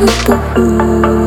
Ooh. the who.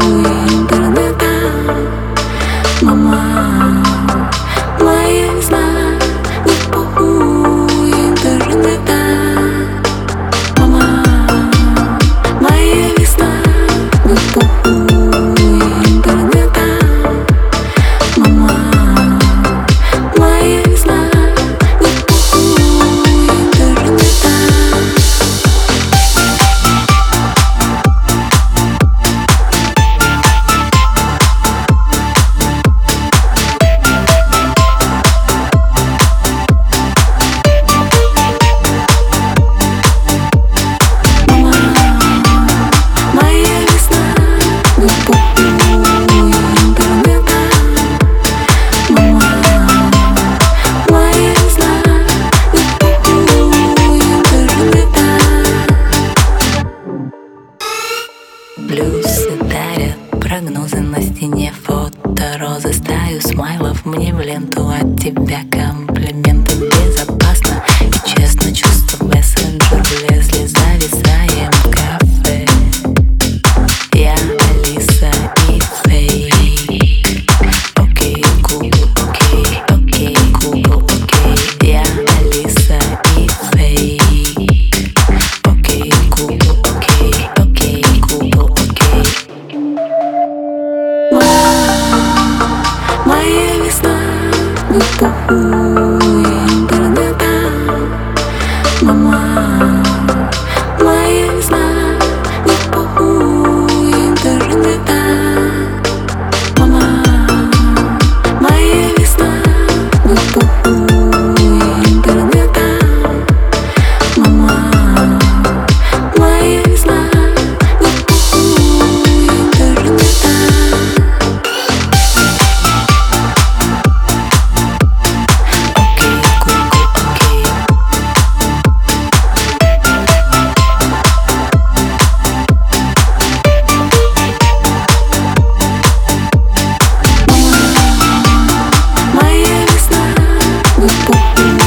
от тебя комплименты безопасно. И честно чувства мессенджер влезли, зависаем. Internet Mama 不。